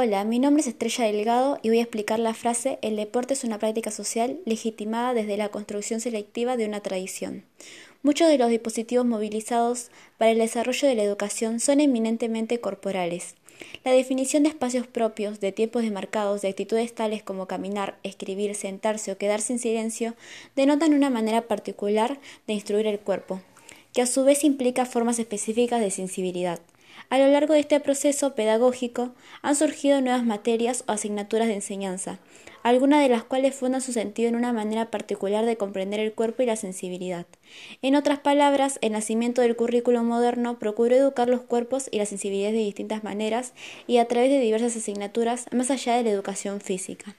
Hola, mi nombre es Estrella Delgado y voy a explicar la frase El deporte es una práctica social legitimada desde la construcción selectiva de una tradición. Muchos de los dispositivos movilizados para el desarrollo de la educación son eminentemente corporales. La definición de espacios propios, de tiempos demarcados, de actitudes tales como caminar, escribir, sentarse o quedarse en silencio, denotan una manera particular de instruir el cuerpo, que a su vez implica formas específicas de sensibilidad. A lo largo de este proceso pedagógico han surgido nuevas materias o asignaturas de enseñanza, algunas de las cuales fundan su sentido en una manera particular de comprender el cuerpo y la sensibilidad. En otras palabras, el nacimiento del currículo moderno procuró educar los cuerpos y la sensibilidad de distintas maneras y a través de diversas asignaturas más allá de la educación física.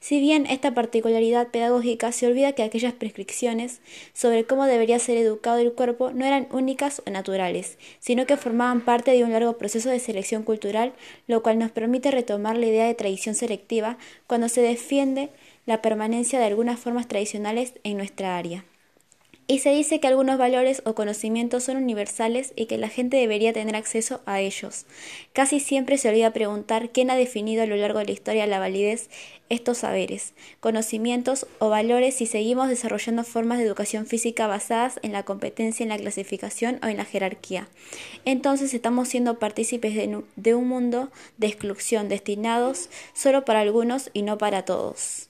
Si bien esta particularidad pedagógica se olvida que aquellas prescripciones sobre cómo debería ser educado el cuerpo no eran únicas o naturales, sino que formaban parte de un largo proceso de selección cultural, lo cual nos permite retomar la idea de tradición selectiva cuando se defiende la permanencia de algunas formas tradicionales en nuestra área. Y se dice que algunos valores o conocimientos son universales y que la gente debería tener acceso a ellos. Casi siempre se olvida preguntar quién ha definido a lo largo de la historia la validez estos saberes, conocimientos o valores si seguimos desarrollando formas de educación física basadas en la competencia, en la clasificación o en la jerarquía. Entonces estamos siendo partícipes de, de un mundo de exclusión destinados solo para algunos y no para todos.